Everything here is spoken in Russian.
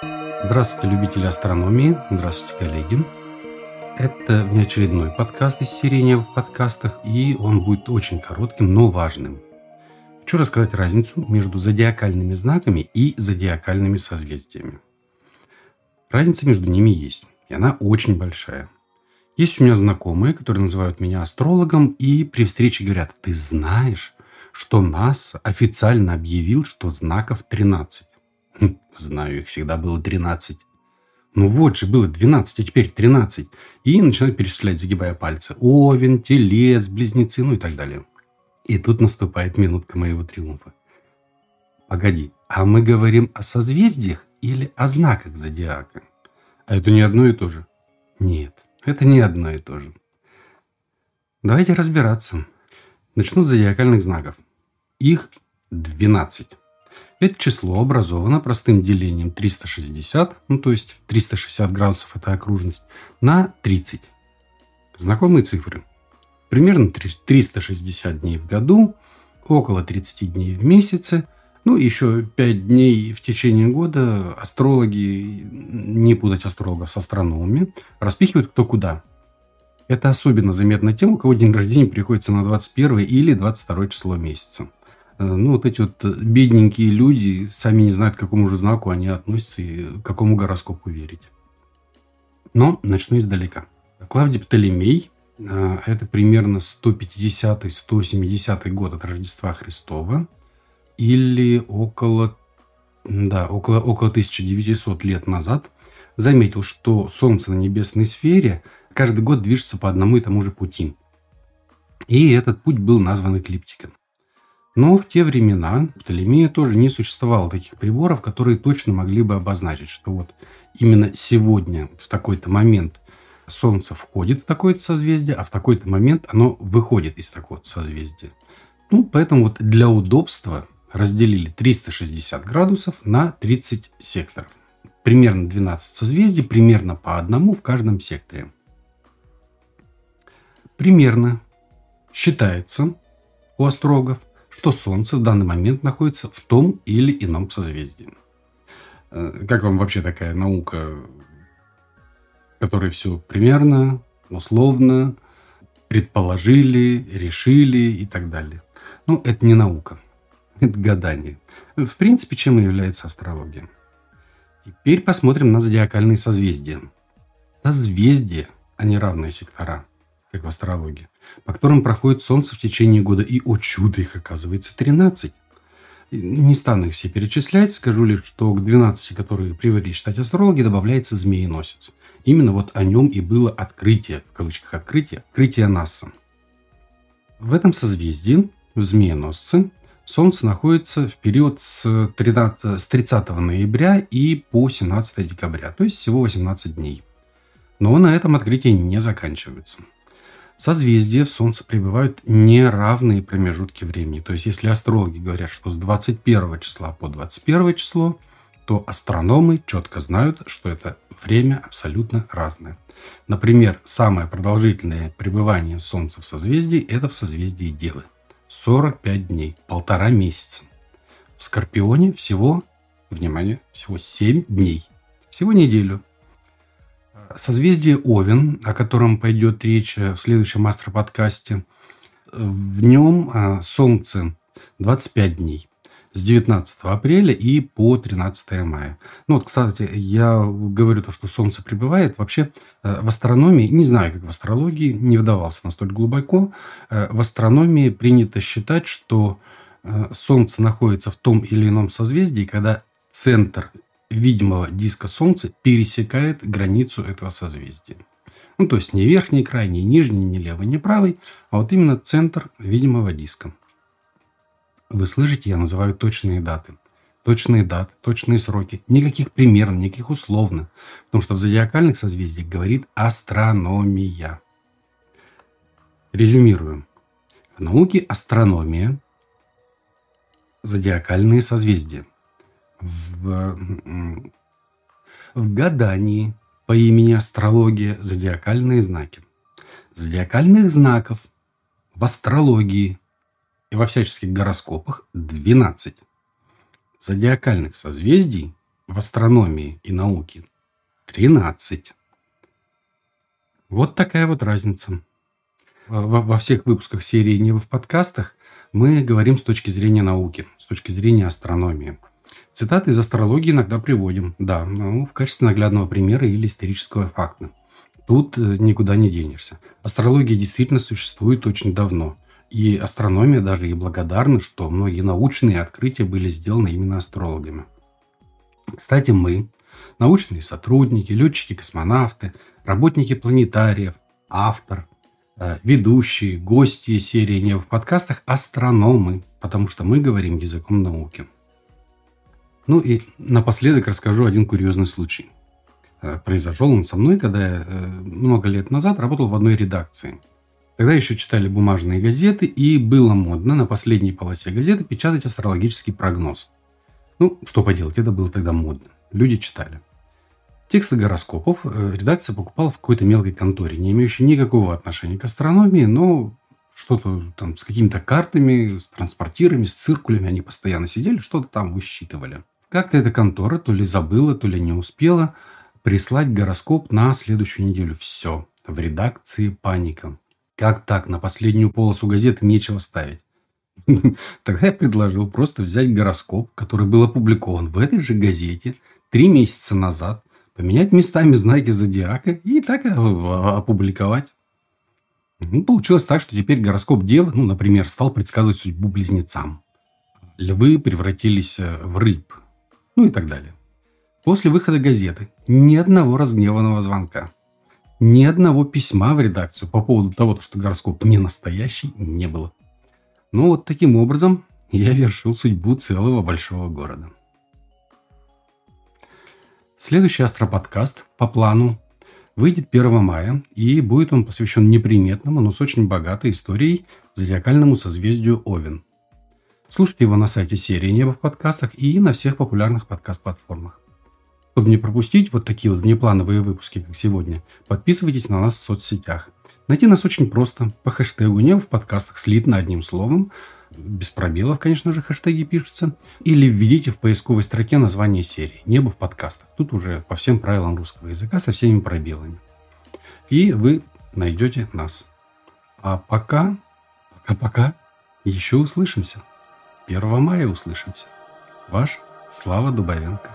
Здравствуйте, любители астрономии. Здравствуйте, коллеги. Это внеочередной подкаст из серии в подкастах, и он будет очень коротким, но важным. Хочу рассказать разницу между зодиакальными знаками и зодиакальными созвездиями. Разница между ними есть, и она очень большая. Есть у меня знакомые, которые называют меня астрологом, и при встрече говорят, ты знаешь, что НАСА официально объявил, что знаков 13. Хм, знаю, их всегда было 13. Ну вот же, было 12, а теперь 13. И начинают перечислять, загибая пальцы. Овен, Телец, Близнецы, ну и так далее. И тут наступает минутка моего триумфа. Погоди, а мы говорим о созвездиях или о знаках зодиака? А это не одно и то же? Нет, это не одно и то же. Давайте разбираться. Начну с зодиакальных знаков. Их 12. Это число образовано простым делением 360, ну то есть 360 градусов это окружность, на 30. Знакомые цифры. Примерно 360 дней в году, около 30 дней в месяце, ну еще 5 дней в течение года астрологи, не путать астрологов с астрономами, распихивают кто куда. Это особенно заметно тем, у кого день рождения приходится на 21 или 22 число месяца. Э, ну, вот эти вот бедненькие люди сами не знают, к какому же знаку они относятся и к какому гороскопу верить. Но начну издалека. Клавдий Птолемей э, – это примерно 150-170 год от Рождества Христова или около, да, около, около 1900 лет назад заметил, что Солнце на небесной сфере каждый год движется по одному и тому же пути. И этот путь был назван эклиптиком. Но в те времена в Птолемея тоже не существовало таких приборов, которые точно могли бы обозначить, что вот именно сегодня, в такой-то момент, Солнце входит в такое-то созвездие, а в такой-то момент оно выходит из такого-то созвездия. Ну, поэтому вот для удобства разделили 360 градусов на 30 секторов. Примерно 12 созвездий, примерно по одному в каждом секторе. Примерно считается у астрологов, что Солнце в данный момент находится в том или ином созвездии. Э, как вам вообще такая наука, которая все примерно, условно, предположили, решили и так далее? Ну, это не наука, это гадание. В принципе, чем и является астрология. Теперь посмотрим на зодиакальные созвездия. Созвездия, а не равные сектора – как в астрологии, по которым проходит Солнце в течение года. И, о чудо, их оказывается 13. Не стану их все перечислять, скажу лишь, что к 12, которые привыкли считать астрологи, добавляется змееносец. Именно вот о нем и было открытие, в кавычках открытие, открытие НАСА. В этом созвездии, в змееносце, Солнце находится в период с 30, с 30 ноября и по 17 декабря, то есть всего 18 дней. Но на этом открытие не заканчивается созвездия в Солнце пребывают неравные промежутки времени. То есть, если астрологи говорят, что с 21 числа по 21 число, то астрономы четко знают, что это время абсолютно разное. Например, самое продолжительное пребывание Солнца в созвездии – это в созвездии Девы. 45 дней, полтора месяца. В Скорпионе всего, внимание, всего 7 дней. Всего неделю. Созвездие Овен, о котором пойдет речь в следующем астроподкасте, в нем а, Солнце 25 дней с 19 апреля и по 13 мая. Ну вот, кстати, я говорю то, что Солнце пребывает. Вообще э, в астрономии, не знаю, как в астрологии, не вдавался настолько глубоко, э, в астрономии принято считать, что э, Солнце находится в том или ином созвездии, когда центр видимого диска Солнца пересекает границу этого созвездия. Ну, то есть не верхний край, не нижний, не левый, не правый, а вот именно центр видимого диска. Вы слышите, я называю точные даты. Точные даты, точные сроки. Никаких примерно, никаких условно. Потому что в зодиакальных созвездиях говорит астрономия. Резюмируем. В науке астрономия – зодиакальные созвездия – в, в гадании по имени астрология зодиакальные знаки. Зодиакальных знаков в астрологии и во всяческих гороскопах 12. Зодиакальных созвездий в астрономии и науке 13. Вот такая вот разница. Во, во всех выпусках серии «Небо в подкастах» мы говорим с точки зрения науки, с точки зрения астрономии. Цитаты из астрологии иногда приводим, да, ну, в качестве наглядного примера или исторического факта. Тут э, никуда не денешься. Астрология действительно существует очень давно. И астрономия даже и благодарна, что многие научные открытия были сделаны именно астрологами. Кстати, мы, научные сотрудники, летчики-космонавты, работники планетариев, автор, э, ведущие, гости серии «Не в подкастах» – астрономы, потому что мы говорим языком науки. Ну и напоследок расскажу один курьезный случай. Э, произошел он со мной, когда я э, много лет назад работал в одной редакции. Тогда еще читали бумажные газеты, и было модно на последней полосе газеты печатать астрологический прогноз. Ну, что поделать, это было тогда модно. Люди читали. Тексты гороскопов э, редакция покупала в какой-то мелкой конторе, не имеющей никакого отношения к астрономии, но что-то там с какими-то картами, с транспортирами, с циркулями они постоянно сидели, что-то там высчитывали. Как-то эта контора то ли забыла, то ли не успела прислать гороскоп на следующую неделю. Все. В редакции паника. Как так? На последнюю полосу газеты нечего ставить. Тогда я предложил просто взять гороскоп, который был опубликован в этой же газете три месяца назад, поменять местами знаки зодиака и так опубликовать. Ну, получилось так, что теперь гороскоп Девы, ну, например, стал предсказывать судьбу близнецам. Львы превратились э, в рыб. Ну и так далее. После выхода газеты ни одного разгневанного звонка, ни одного письма в редакцию по поводу того, что гороскоп не настоящий, не было. Ну вот таким образом я вершил судьбу целого большого города. Следующий астроподкаст по плану выйдет 1 мая, и будет он посвящен неприметному, но с очень богатой историей зодиакальному созвездию Овен – Слушайте его на сайте серии «Небо в подкастах» и на всех популярных подкаст-платформах. Чтобы не пропустить вот такие вот внеплановые выпуски, как сегодня, подписывайтесь на нас в соцсетях. Найти нас очень просто. По хэштегу «Небо в подкастах» слитно одним словом. Без пробелов, конечно же, хэштеги пишутся. Или введите в поисковой строке название серии «Небо в подкастах». Тут уже по всем правилам русского языка со всеми пробелами. И вы найдете нас. А пока, пока-пока, еще услышимся. 1 мая услышимся. Ваш Слава Дубовенко.